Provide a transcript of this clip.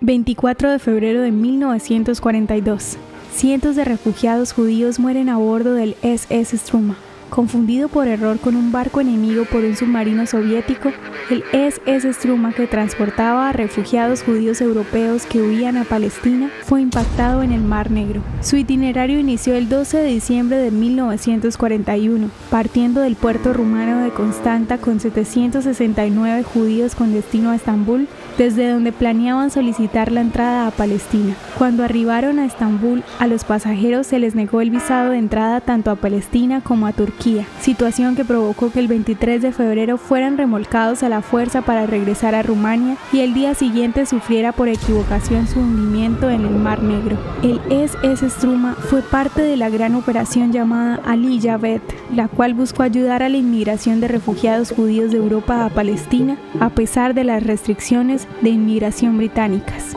24 de febrero de 1942. Cientos de refugiados judíos mueren a bordo del SS Struma. Confundido por error con un barco enemigo por un submarino soviético, el SS Struma que transportaba a refugiados judíos europeos que huían a Palestina fue impactado en el Mar Negro. Su itinerario inició el 12 de diciembre de 1941, partiendo del puerto rumano de Constanta con 769 judíos con destino a Estambul, desde donde planeaban solicitar la entrada a Palestina. Cuando arribaron a Estambul, a los pasajeros se les negó el visado de entrada tanto a Palestina como a Turquía situación que provocó que el 23 de febrero fueran remolcados a la fuerza para regresar a Rumania y el día siguiente sufriera por equivocación su hundimiento en el Mar Negro. El SS Struma fue parte de la gran operación llamada Ali Yavet, la cual buscó ayudar a la inmigración de refugiados judíos de Europa a Palestina a pesar de las restricciones de inmigración británicas.